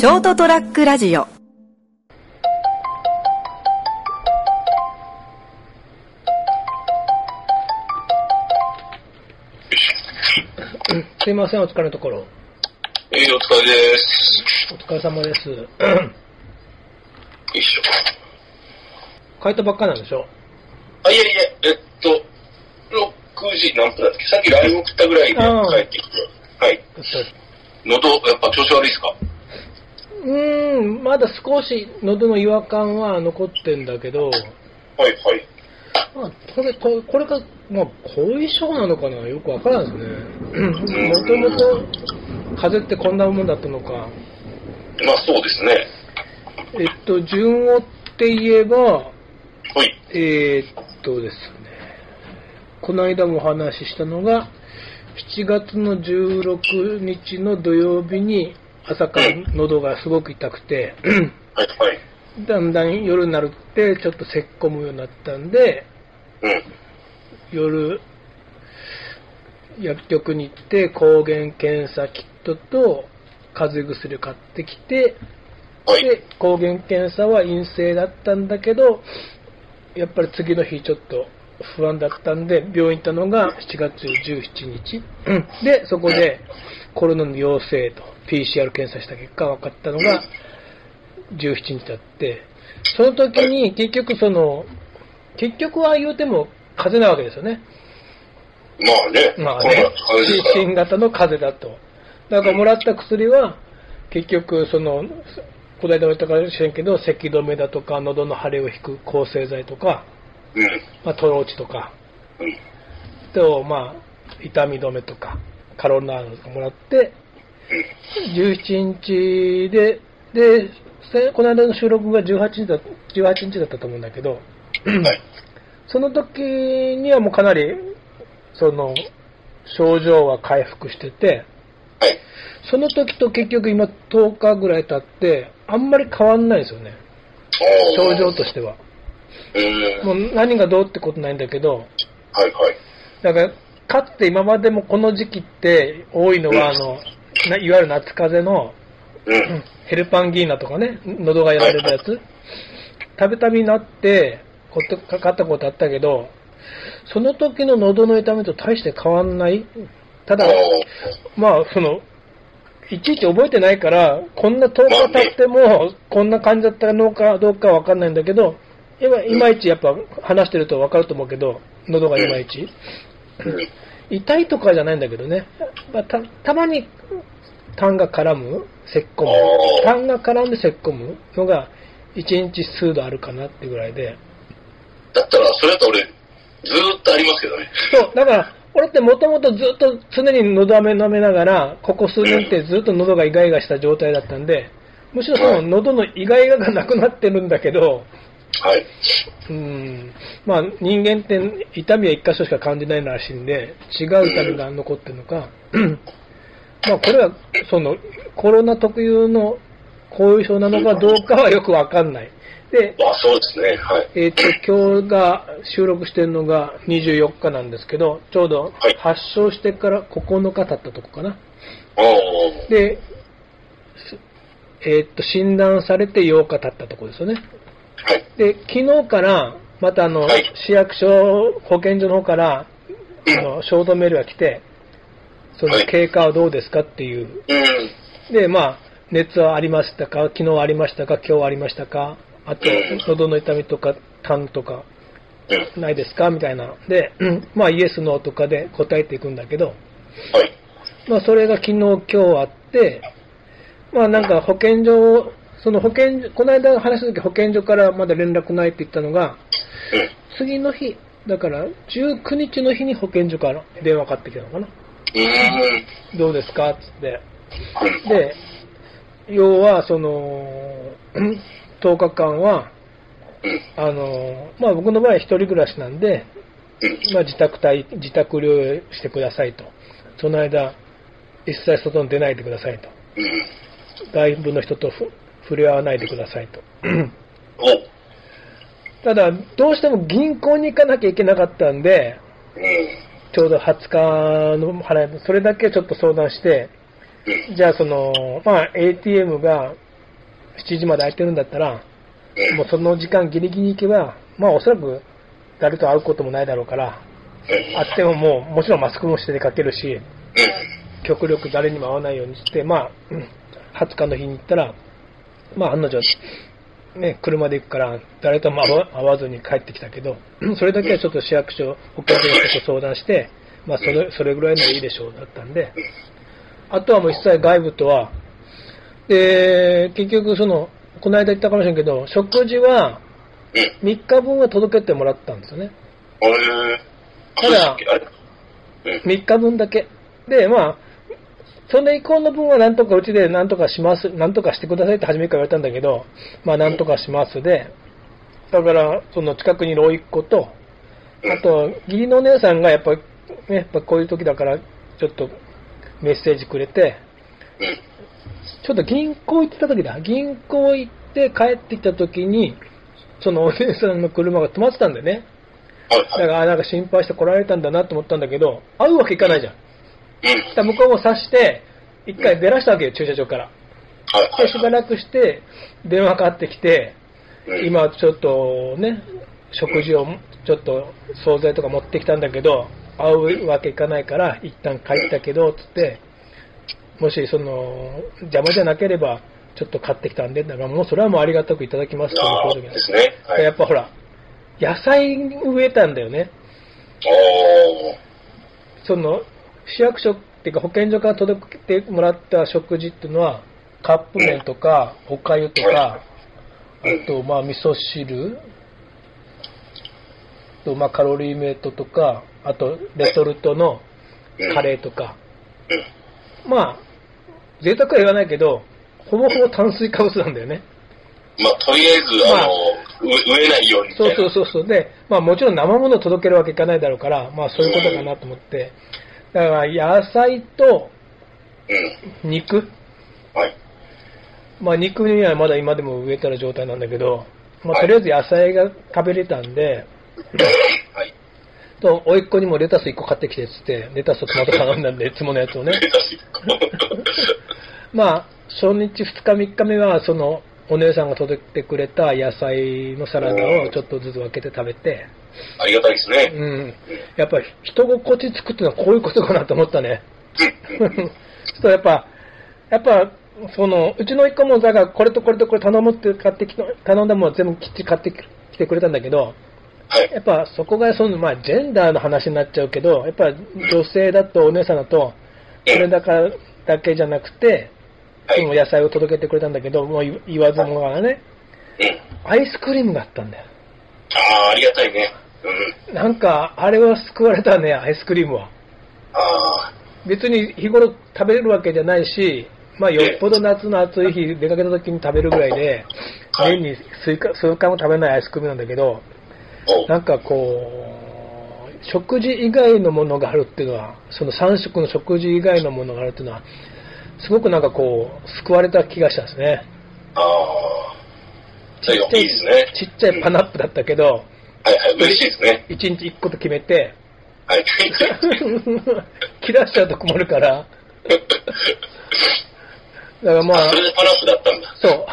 ショートトラックラジオすいません、お疲れのところ。えー、お疲れです。お疲れ様です。よいしょ。帰ったばっかなんでしょ？あ、いえいえ、えっと、6時何分だっけ？さっき LINE 送ったぐらいで帰ってきて。はい。喉、やっぱ調子悪いですか？うーん、まだ少し喉の違和感は残ってんだけど、はいはい。まあ、これ、ここれが、まあ、後遺症なのかな？よくわからんですね。もともと、風邪ってこんなもんだったのか。まあそうですね。えっと、順をって言えば、はい。えーっとですね、この間もお話ししたのが、7月の16日の土曜日に朝から喉がすごく痛くて。だんだん夜になるってちょっと咳込むようになったんで、うん。夜、薬局に行って抗原検査キットと風邪薬を買ってきて、はい。で、抗原検査は陰性だったんだけど、やっぱり次の日ちょっと不安だったんで、病院行ったのが7月17日。うんで、そこでコロナの陽性と PCR 検査した結果分かったのが17日だって、その時に 結局その、結局は言うても風邪なわけですよね。まあね。まあね新型の風邪だと。だからもらった薬は、結局、その、この間も言ったかもしれんけど、咳止めだとか、喉の腫れを引く抗生剤とか、うん。まあ、トローチとか、うん。と、まあ、痛み止めとか、カロナールもらって、17日で、で、せこの間の収録が18日だ18日だったと思うんだけど。その時にはもうかなり、その、症状は回復してて、はい。その時と結局今10日ぐらい経って、あんまり変わんないですよね。症状としては。うん。もう何がどうってことないんだけど、はいはい。だから、かつて今までもこの時期って多いのは、あの、ないわゆる夏風邪のうん。ヘルパンギーナとかね、喉がやられるやつ、たびたびなって、ことかかったことあったけど、その時の喉の痛みと大して変わんない。ただ、まあ、その、いちいち覚えてないから、こんな10日経っても、こんな感じだったのかどうかわかんないんだけど、今いまいちやっぱ話してるとわかると思うけど、喉がいまいち。うん。痛いとかじゃないんだけどね。まあ、たたまに痰が絡む、咳込む痰が絡んで咳込むのが、1日数度あるかなってぐらいで。だったら、それだと俺、ずーっとありますけどね。そう、だから、俺ってもともとずっと常に喉飴舐めながら、ここ数年ってずっと喉がイガイガした状態だったんで、むしろその喉のイガイガがなくなってるんだけど、はい。うん、まあ人間って痛みは一箇所しか感じないらしいんで、違う痛みが残ってるのか、まあこれはそのコロナ特有の後遺症なのかどうかはよくわかんない。で、まあそうですね。はい。えっ、と、今日が収録してるのが24日なんですけど、ちょうどはい発症してから9日経ったとこかな。おー。で、すえっ、と、診断されて8日経ったとこですよね。はい。で、昨日から、またあの、はい市役所、保健所の方から、あの、ショートメールが来て、そのはい経過はどうですかっていう。うん。で、まあ、熱はありましたか？昨日ありましたか？今日ありましたか？あとうん、喉の痛みとか、痰とか、うん。ないですか？みたいな。で、う んまあ、イエス、ノーとかで答えていくんだけど、はい。まあ、それが昨日、今日あって、まあ、なんか保健所、その保健所、この間話した時保健所からまだ連絡ないって言ったのが、うん。次の日、だから19日の日に保健所から電話かかってきたのかな。うん。どうですかっつって。うん。で、要は、その、うん10日間は、うん。あの、まあ僕の場合は一人暮らしなんで、うん。まあ自宅待、自宅療養してくださいと。その間、一切外に出ないでくださいと。うん。外部の人とふ触れ合わないでくださいと。おただ、どうしても銀行に行かなきゃいけなかったんで、うん。ちょうど20日の払い、それだけちょっと相談して、うん。じゃあその、まあ ATM が7時まで空いてるんだったら、うん。もうその時間ギリギリ行けば、まあおそらく誰と会うこともないだろうから、うん。会ってももう、もちろんマスクもして出かけるし、うん。極力誰にも会わないようにして、まあ、うん20日の日に行ったら、まあ案の定、ね、車で行くから、誰とも会わ ずに帰ってきたけど、それだけはちょっと市役所、保健所の人と相談して、まあそれ、それぐらいのでいいでしょうだったんで、あとはもう一切外部とは、で、結局その、この間言ったかもしれんけど、食事はうん。3日分は届けてもらったんですよね。ただそうでしたっけあれうん。3日分だけ。で、まあ、それ以降の分はなんとかうちでなんとかします、なんとかしてくださいって初めから言われたんだけど、まあなんとかしますで、だから、その近くにいる甥っ子と、うんあと、義理のお姉さんがやっぱ、ね、やっぱこういう時だから、ちょっとメッセージくれて、うん。ちょっと銀行行ってた時だ。銀行行って帰ってきた時に、そのお姉さんの車が止まってたんだよね。だから、あなんか心配して来られたんだなと思ったんだけど、会うわけいかないじゃん。うん。向こうも察して、一回出らしたわけよ、駐車場から。で、しばらくして、電話かかってきて、うん、今ちょっとね、食事をちょっと惣菜とか持ってきたんだけど、会うわけいかないから、一旦帰ったけど、つって、もしその、邪魔じゃなければ、ちょっと買ってきたんで、だからもうそれはもうありがたくいただきますってでですね。はい。やっぱほら、野菜植えたんだよね。その、市役所っていうか保健所から届けてもらった食事っていうのは、カップ麺とか、おかゆとか、あと、まあ、味噌汁、と、まあ、カロリーメイトとか、あと、レトルトのうんカレーとか。うん。まあ、贅沢は言わないけど、ほぼほぼ炭水化物なんだよね。まあ、とりあえず、あの、う植えないようにそいうな。そうそうそう。で、まあもちろん生ものを届けるわけいかないだろうから、まあそういうことかなと思って。だから野菜とうん。肉。はい。まあ肉にはまだ今でも植えたら状態なんだけど、まあはいとりあえず野菜が食べれたんで、はい。と、甥っ子にもレタス1個買ってきてっつって、レタスとトマト頼んだんで、いつものやつをね。まあ、初日、2日、3日目は、その、お姉さんが届けてくれた野菜のサラダをちょっとずつ分けて食べて、ありがたいですね。うん。やっぱり人心地つくっていうのはこういうことかなと思ったね。そうやっぱ、やっぱ、その、うちの一個も、だから、これとこれとこれ頼むって買ってきた、頼んだもの全部きっちり買ってきてくれたんだけど、はい。やっぱそこがその、まあ、ジェンダーの話になっちゃうけど、やっぱ女性だとお姉さんだと、それだからだけじゃなくて、はい。その野菜を届けてくれたんだけど、もう言言わずもがらね、うん。アイスクリームがあったんだよ。ああ、ありがたいね。うん。なんか、あれは救われたね、アイスクリームは。あ別に日頃食べれるわけじゃないし、まあ、よっぽど夏の暑い日、出かけた時に食べるぐらいで、はい年に数回数回も食べないアイスクリームなんだけど、なんかこう、食事以外のものがあるっていうのは、その3食の食事以外のものがあるっていうのは、すごくなんかこう、救われた気がしたんですね。ああ。それがいいですね。ちっちゃいパナップだったけど、はいはい、嬉しいですね。1日1個と決めて、はい。切らしちゃうと困るから、だからまあそ、れでパナップだったんだ。そう、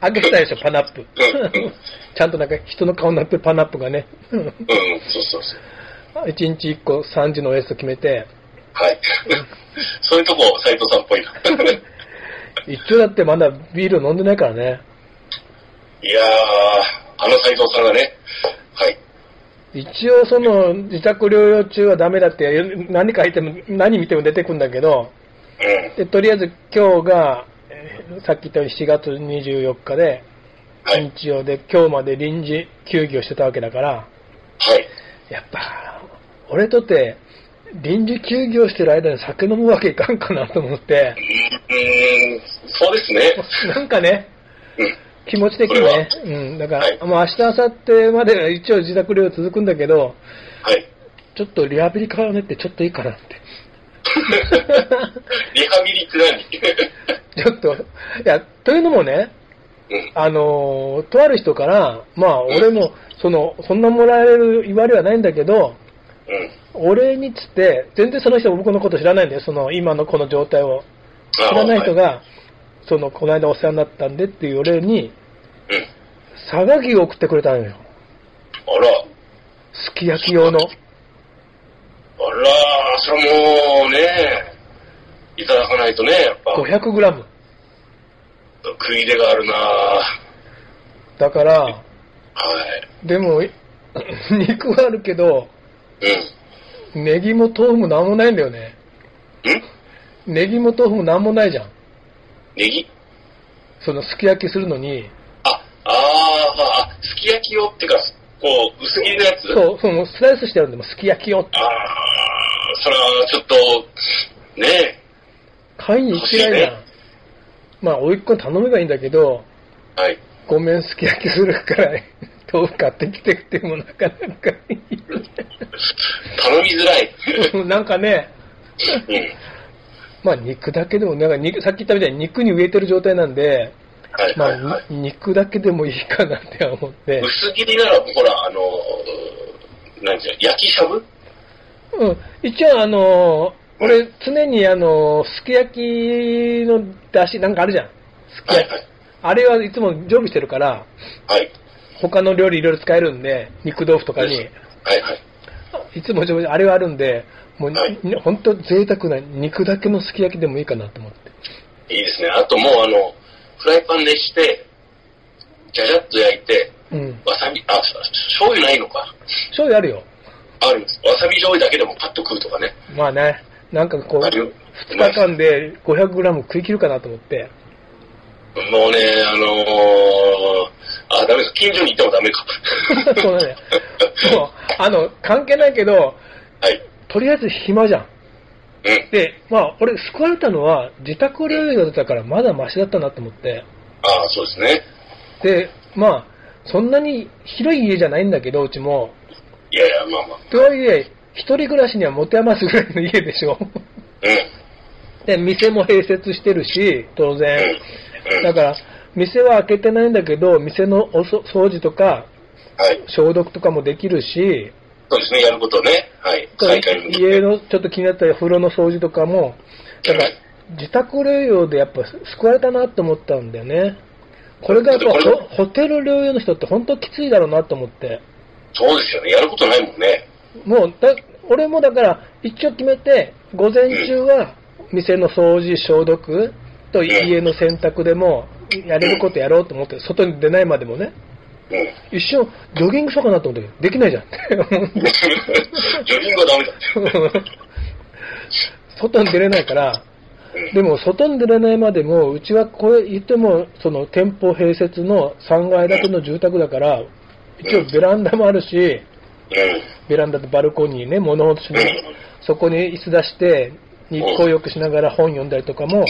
あげてたでしょ、パナップうん。ちゃんとなんか人の顔になってるパナップがね、うん、そうそうそう。1日1個3時のおやつと決めて、はい。そういうとこ、斎藤さんっぽいな。一応だってまだビール飲んでないからね。いやー、あの斎藤さんがね、はい。一応その自宅療養中はダメだって何書いても何見ても出てくるんだけど、うん。でとりあえず今日が、えーさっき言ったように7月24日で、はい。日曜で今日まで臨時休業してたわけだから、はい。やっぱ、俺とって臨時休業してる間に酒飲むわけいかんかなと思って、うーん、そうですね。なんかね、うん。気持ち的にね、うん、だから、はいもう明日、明後日まで一応自宅療養続くんだけど、はい。ちょっとリハビリからねってちょっといいかなって。リハビリって何？ちょっと、いや、というのもね、うん。あのーとある人から、まあ、俺も、その、そんなもらえる言われはないんだけど、うん。お礼につって、全然その人も僕のこと知らないんだよ、その、今のこの状態を。知らない人、が、その、この間お世話になったんでっていうお礼に、うん。佐賀牛を送ってくれたのよ。あら、すき焼き用の。あら、それもうね、いただかないとね、やっぱ、500グラム。食い入れがあるなだから、はい。でも、肉はあるけど、うん。ネギも豆腐もなんもないんだよね。ん？ネギも豆腐もなんもないじゃん。ネギ？そのすき焼きするのに、あ、あーあ、すき焼き用っていうか、こう、薄切りのやつ？そう、そのスライスしてあるんで、もうすき焼きよって。ああ、それはちょっと、ねえ、買いに行ってないじゃん。まあ、おいっ子に頼めばいいんだけど、はい。ごめん、すき焼きするから、豆腐買ってきてってもなかなかいい。頼みづらい。なんかね、うん。まあ肉だけでも、なんか肉、さっき言ったみたいに肉に植えてる状態なんで、はいまはいはい。あ、に肉だけでもいいかなって思って、薄切りなら、ほら、あの、なんていうの、焼きしゃぶ？うん、一応あのー俺常にあのーすき焼きの出汁なんかあるじゃん。すき焼き。はいはい。あれはいつも常備してるから、はい。他の料理いろいろ使えるんで、肉豆腐とかに、はいはい。いつもあれはあるんで、もう、はいに本当贅沢な肉だけのすき焼きでもいいかなと思って。いいですね。あともう、あの、フライパン熱して、じゃじゃっと焼いて、うん。わさび、あ、醤油ないのか。醤油あるよ。あるんです。わさび醤油だけでもパッと食うとかね。まあね、なんかこう、あるよ。2日間で 500g 食い切るかなと思って。もうね、あのー、あ、ダメです。近所に行ってもダメか。そうだね。もう、あの、関係ないけど、はい。とりあえず暇じゃん。うん。で、まあ、俺、救われたのは、自宅療養だったからまだマシだったなと思って。ああ、そうですね。で、まあ、そんなに広い家じゃないんだけど、うちも。いやいや、まあまあ。とはいえ、一人暮らしには持て余すぐらいの家でしょ。うん。で、店も併設してるし、当然。うん。うん。だから、店は開けてないんだけど、店のおそ掃除とか、はい。消毒とかもできるし、そうですね、やることね。はい。家のちょっと気になった風呂の掃除とかも、だから自宅療養でやっぱ救われたなと思ったんだよね。これがやっぱホテル療養の人って本当きついだろうなと思って。そうですよね。やることないもんね。もうだ、俺もだから一応決めて、午前中は店の掃除、消毒と家の洗濯でもやれることやろうと思って、外に出ないまでもね。うん。一瞬、ジョギングしようかなと思ったけど、できないじゃん。ジョギングはダメだ。外に出れないから、うん。でも外に出れないまでも、うちはこれ言っても、その店舗併設の3階建ての住宅だから、一応ベランダもあるし、うん。ベランダとバルコニーね、物干しの、そこに椅子出して、日光浴しながら本読んだりとかも、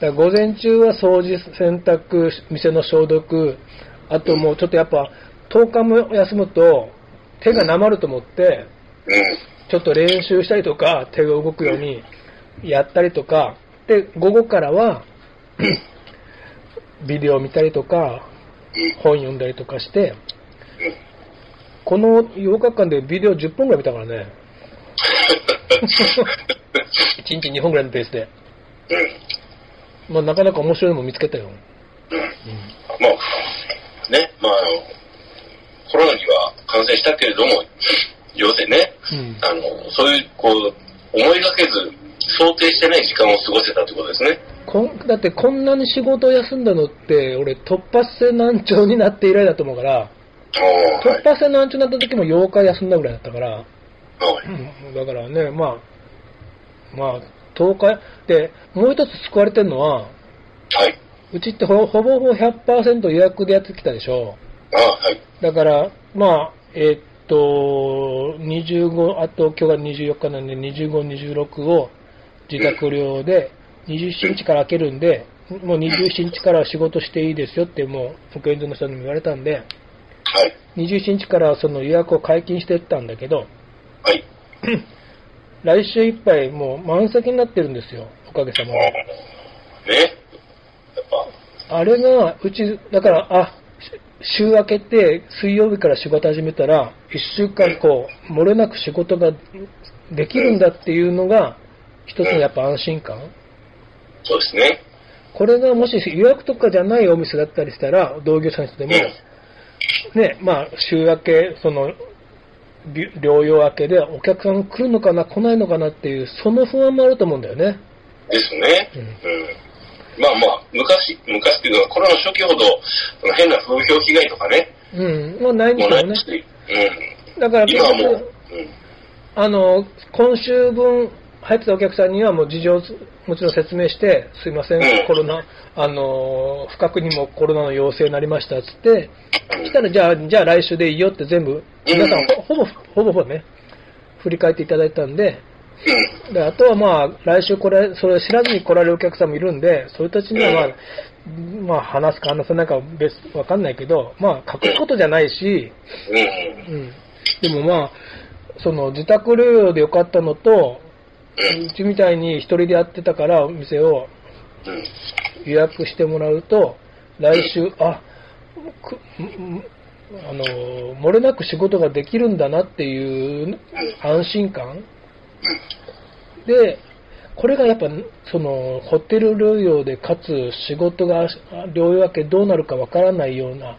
だ午前中は掃除、洗濯、店の消毒、あともうちょっとやっぱ、10日も休むと、手がなまると思って、ちょっと練習したりとか、手が動くようにやったりとか、で、午後からは、ビデオ見たりとか、本読んだりとかして、この8日間でビデオ10本ぐらい見たからね。1日2本ぐらいのペースで。うん。まあ、なかなか面白いのも見つけたよ。うん。まあ、ね、まあ、あの、コロナには感染したけれども、要するにね、うん。あの、そういう、こう、思いがけず、想定してない時間を過ごせたってことですね。こんだってこんなに仕事を休んだのって、俺突発性難聴になって以来だと思うから、突。発性難聴になった時も8日休んだぐらいだったから、はい。うんだからね、まあ、まあ、10日、で、もう一つ救われてるのは、はい。うちってほほぼほぼ100%予約でやってきたでしょ。ああ、はい。だから、まあ、えーっと、25、あと今日が24日なんで、25、26を自宅療養で、27日から開けるんで、もう27日から仕事していいですよって、もう保健所の人にも言われたんで、はい。27日からその予約を解禁していったんだけど、はい。来週いっぱいもう満席になってるんですよ、おかげさまで。ね。あれが、うち、だから、あ、し週明けて、水曜日から仕事始めたら、一週間こう、漏れなく仕事ができるんだっていうのが、一つのやっぱ安心感。そうですね。これがもし予約とかじゃないお店だったりしたら、同業者の人でも、ね、まあ、週明け、その、び療養明けでお客さん来るのかな、来ないのかなっていう、その不安もあると思うんだよね。ですね。ううんん。まあまあ、昔、昔っていうのはコロナ初期ほど、その変な風評被害とかね、うん。まあ、ないんですよね。うん。だから、今はもう、結局あの、今週分入ってたお客さんにはもう事情もちろん説明して、すいません、うんコロナ、あの、不覚にもコロナの陽性になりましたっつって、うん。したらじゃあ、じゃあ来週でいいよって全部、皆さんほぼ、ほぼほぼね、振り返っていただいたんで、うん。であとはまあ、来週これ、それを知らずに来られるお客さんもいるんで、そういう人たちにはまあ、まあ話すか話さないかは別、わかんないけど、まあ隠すことじゃないし、うん。うん。でもまあ、その自宅療養でよかったのと、うちみたいに一人でやってたからお店をうん。予約してもらうと、来週、あ、あの、漏れなく仕事ができるんだなっていう安心感で、これがやっぱ、その、ホテル療養で、かつ仕事が、療養明けどうなるかわからないような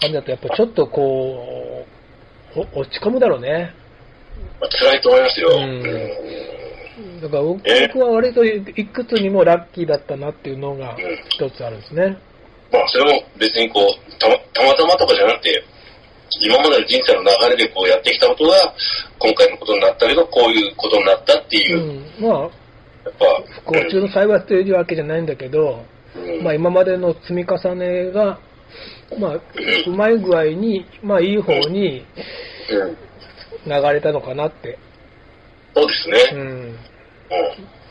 感じだと、やっぱちょっとこう、お落ち込むだろうね。まあ、辛いと思いますよ。ううんん。だから僕は割といくつにもラッキーだったなっていうのがうん一つあるんですね。まあ、それも別にこう、たまたまたまとかじゃなくて、今までの人生の流れでこうやってきたことが、今回のことになったけど、こういうことになったっていうう、ん、まあ、やっぱ、不幸中の幸いというわけじゃないんだけど、うんまあ今までの積み重ねが、まあ、うまい具合に、まあいい方にうん流れたのかなって。そうですね。うん。うん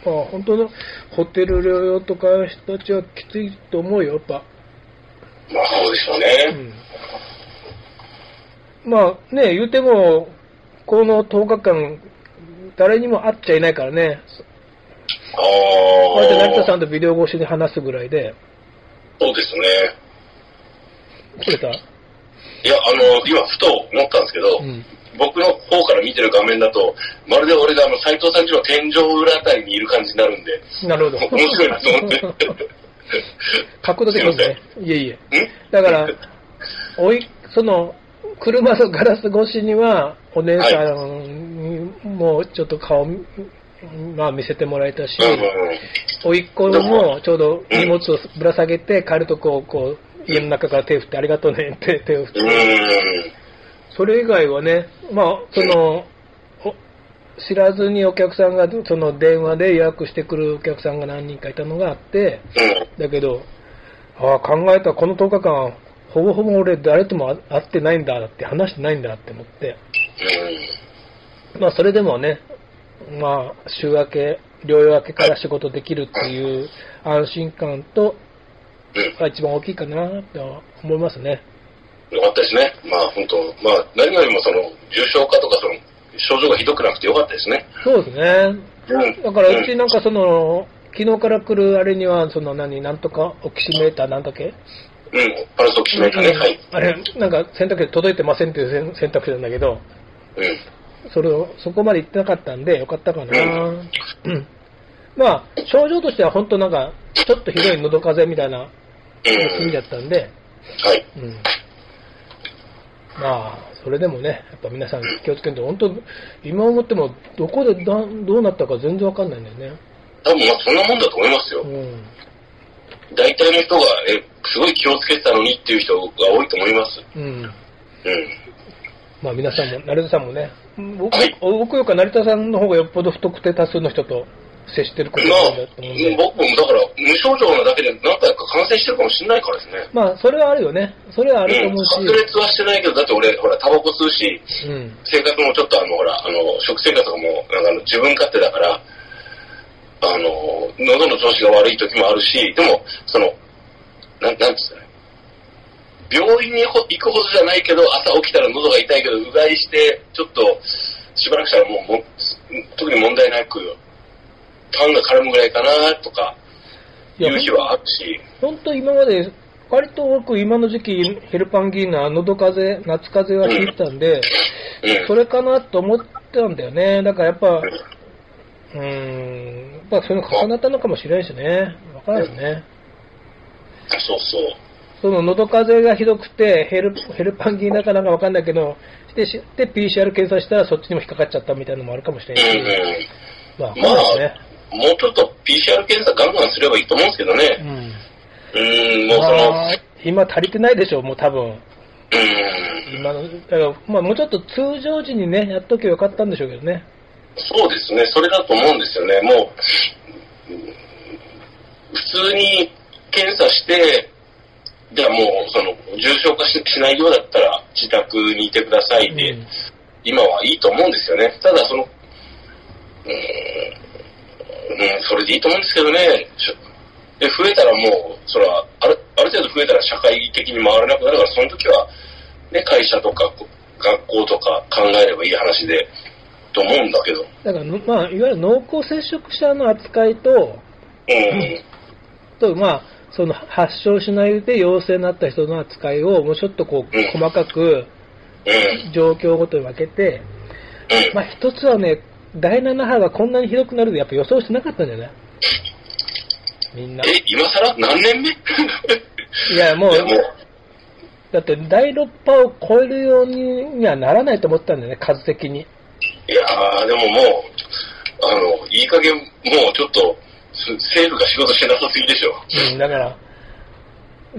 まあ本当のホテル療養とか人たちはきついと思うよ、やっぱ。まあ、そうでしょううね。ん。まあね、言うても、この10日間、誰にも会っちゃいないからね。あこうやって成田さあ。んとビデオ越しで話すぐらいで。そうですね。切れた？いや、あの、今、ふと思ったんですけど、うん。僕の方から見てる画面だと、まるで俺があの、斎藤さんちの天井裏あたりにいる感じになるんで、なるほど。面白いなと思って。角度的にね。いえいえ。んだから、おい、その、車のガラス越しには、お姉さんにもちょっと顔、まあ見せてもらえたし。おいっ子もちょうど荷物をぶら下げて帰るとこう、こう、家の中から手振ってありがとうねって手を振って。それ以外はね、まあ、その、お知らずにお客さんが、その電話で予約してくるお客さんが何人かいたのがあって、うん。だけど、ああ、考えたらこの10日間、ほぼほぼ俺誰とも会ってないんだって話してないんだって思って、まあそれでもね、まあ週明け、療養明けから仕事できるっていう安心感と。が一番大きいかなと思いますね。よかったですね。まあ本当、まあ何よりもその重症化とか症状がひどくなくてよかったですね。そうですね。うん。だからうちなんかその、昨日から来るあれには、その何、なんとかオキシメーターなんだっけ？うん。うん。パルスオキシメーターね。はい。あれ、なんか選択肢届いてませんっていう選選択肢なんだけど、うん。それを、そこまで行ってなかったんで、よかったかな。うんうん。まあ、症状としては本当なんか、ちょっとひどい喉風邪みたいなうん。意味だったんで、はい。うん。まあ、それでもね、やっぱ皆さん気をつけて、本当、今思っても、どこでだどうなったか全然わかんないんだよね。多分まあそんなもんだと思いますよう。ん。大体の人が、え、すごい気をつけてたのにっていう人が多いと思います。うん。うん。まあ皆さんも、成田さんもね、僕はい僕よりか成田さんの方がよっぽど不特定多数の人と接してることだと思うんで。僕もだから、無症状なだけで何回か感染してるかもしれないからですね。まあ、それはあるよね。それはあると思うし。ん、発熱はしてないけど、だって俺、ほら、タバコ吸うし、うん。生活もちょっとあの、ほら、あの、食生活がもう、なんかあの自分勝手だから、あの、喉の調子が悪い時もあるし、でも、その、なん、なんつったらいい病院にほ行くほどじゃないけど、朝起きたら喉が痛いけど、うがいして、ちょっと、しばらくしたらもう、も特に問題なく、パンが絡むぐらいかな、とか、いう日はあるし、本当今まで、割と多く今の時期、ヘルパンギーナ、喉風邪、夏風邪は聞いてたんで、うん。それかなと思ったんだよね。だからやっぱ、うーん、やっぱそれ重なったのかもしれないしね。わからないですね。そうそう。その喉風邪がひどくて、ヘルヘルパンギーナかなんかわかんないけど、で、しで PCR 検査したらそっちにも引っかかっちゃったみたいなのもあるかもしれうんないし、うん。まあ、まあそうですね。もうちょっと PCR 検査ガンガンすればいいと思うんですけどうね。ん。うん、もうその、まあ、今足りてないでしょう、もう多分。うん。今の、だから、まあもうちょっと通常時にね、やっとけばよかったんでしょうけどね。そうですね、それだと思うんですよね。もう、うん普通に検査して、じゃあもう、その、重症化ししないようだったら、自宅にいてくださいで、うん今はいいと思うんですよね。ただ、その、うーん、うん、それでいいと思うんですけどね。で、増えたらもう、それは、ある、ある程度増えたら社会的に回らなくなるから、その時は、ね、会社とか、学校とか考えればいい話で、と思うんだけど。だからの、まあ、いわゆる濃厚接触者の扱いと、うん。と、まあ、その発症しないで陽性になった人の扱いをもうちょっとこううん細かくうん。状況ごとに分けて、うん。まあ一つはね、第7波がこんなにひどくなるとやっぱ予想してなかったんじゃない？みんな。え、今更？何年目？いや、もうだって第6波を超えるようにはならないと思ったんだよね、数的に。いやー、でももう、あの、いい加減、もうちょっと、す政府が仕事してなさすぎでしょ。うん、だから、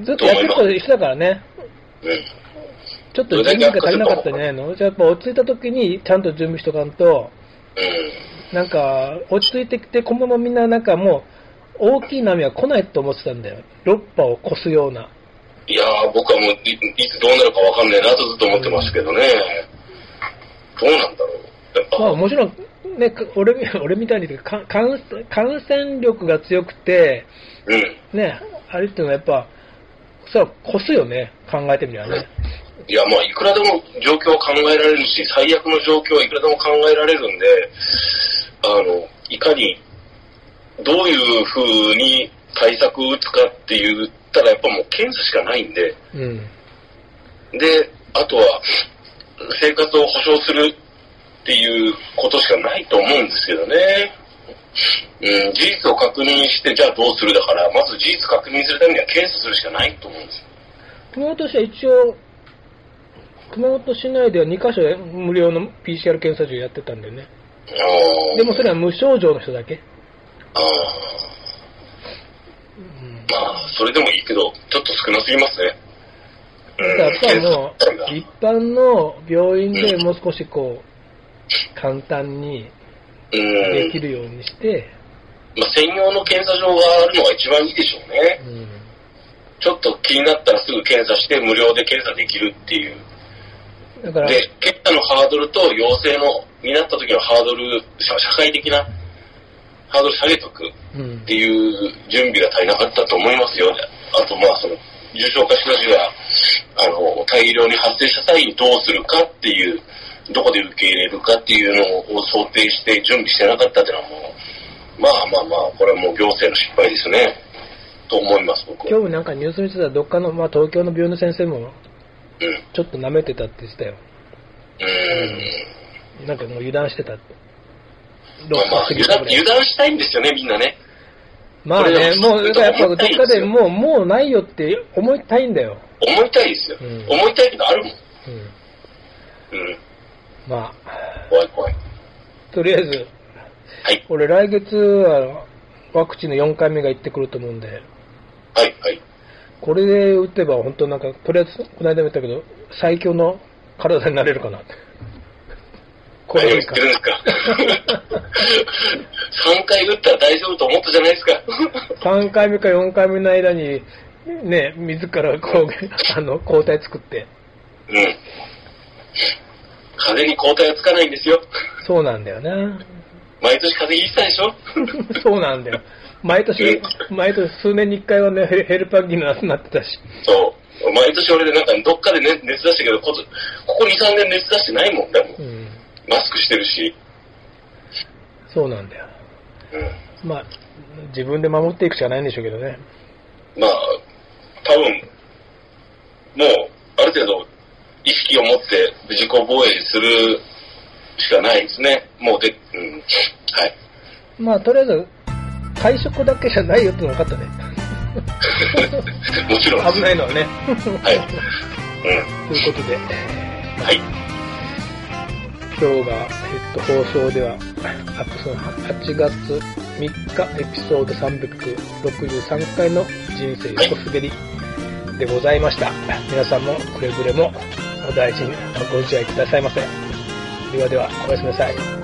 ずっとやってること一緒だからね。うん。ちょっと準備が足りなかったんじゃないの？じゃあやっぱ落ち着いた時にちゃんと準備しとかんと、うん。なんか、落ち着いてきて、このままみんななんかもう、大きい波は来ないと思ってたんだよ。6波を越すような。いやー、僕はもうい、いつどうなるかわかんないなとずっと思ってますけどね。どうなんだろう。やっぱ、まあもちろん、ね、か俺 俺みたいにか感感染力が強くて、うん。ね、あれっていうのはやっぱ、それは越すよね、考えてみればね。いや、まあ、いくらでも状況は考えられるし、最悪の状況はいくらでも考えられるんで、あの、いかに、どういう風に対策を打つかって言ったら、やっぱもう検査しかないんで、うん。で、あとは、生活を保障するっていうことしかないと思うんですけどね。うん、事実を確認して、じゃあどうするだから、まず事実確認するためには検査するしかないと思うんです。は一応、熊本市内では2カ所で無料の PCR 検査所やってたんだよね。でもそれは無症状の人だけ。あーうんまあ、それでもいいけど、ちょっと少なすぎますね。うんだからやっぱもう、一般の病院でもう少しこう、簡単にうんできるようにして、まあ、専用の検査場があるのが一番いいでしょうね。うん。ちょっと気になったらすぐ検査して無料で検査できるっていう。だから、で、検査のハードルと陽性のになった時のハードル、社社会的なハードル下げとくうんっていう準備が足りなかったと思いますよ。あと、まあ、その、重症化したちが、あの、大量に発生した際にどうするかっていう、どこで受け入れるかっていうのを想定して準備してなかったっていうのはもう、まあまあまあ、これはもう行政の失敗ですね。と思います、僕は。今日もなんかニュース見てたらどっかの、まあ東京の病院の先生もうん。ちょっと舐めてたって言ってたよ。うん。なんかもう油断してたって。まあまあ、油断油断したいんですよね、みんなね。まあね、もう、だからやっぱどっかでもう、もうないよって思いたいんだよ。思いたいですよ。うん思いたいけどあるもん。うん。うん。まあ、怖い怖い。とりあえず、はい。俺来月はワクチンの4回目が行ってくると思うんで、はい、はい。これで打てば本当なんか、とりあえず、この間も言ったけど、最強の体になれるかなって。こ何をれ言ってるんですか？3回打ったら大丈夫と思ったじゃないですか。3回目か4回目の間に、ね、自らこう、あの、抗体作って。うん。風邪に抗体はつかないんですよ。そうなんだよな。毎年風邪ひいてたでしょ？そうなんだよ。毎年、毎年数年に1回はね、ヘルヘルパンギーの夏になってたし。そう。毎年俺でなんかどっかで、ね、熱出したけど、こここ2、3年熱出してないもん。でもうん。マスクしてるし。そうなんだよ。うん。まあ、自分で守っていくしかないんでしょうけどね。まあ、多分、もう、ある程度、意識を持って自己防衛するしかないですね。もうで、うん。はい。まあ、とりあえず、会食だけじゃないよっての分かったね。もちろん。危ないのはね。はい。うん。ということで、はい。今日が、えっと、放送では、あとその8月3日エピソード363回の人生横滑りでございました。皆さんもくれぐれもお大事にご自愛くださいませ。ではでは、おやすみなさい。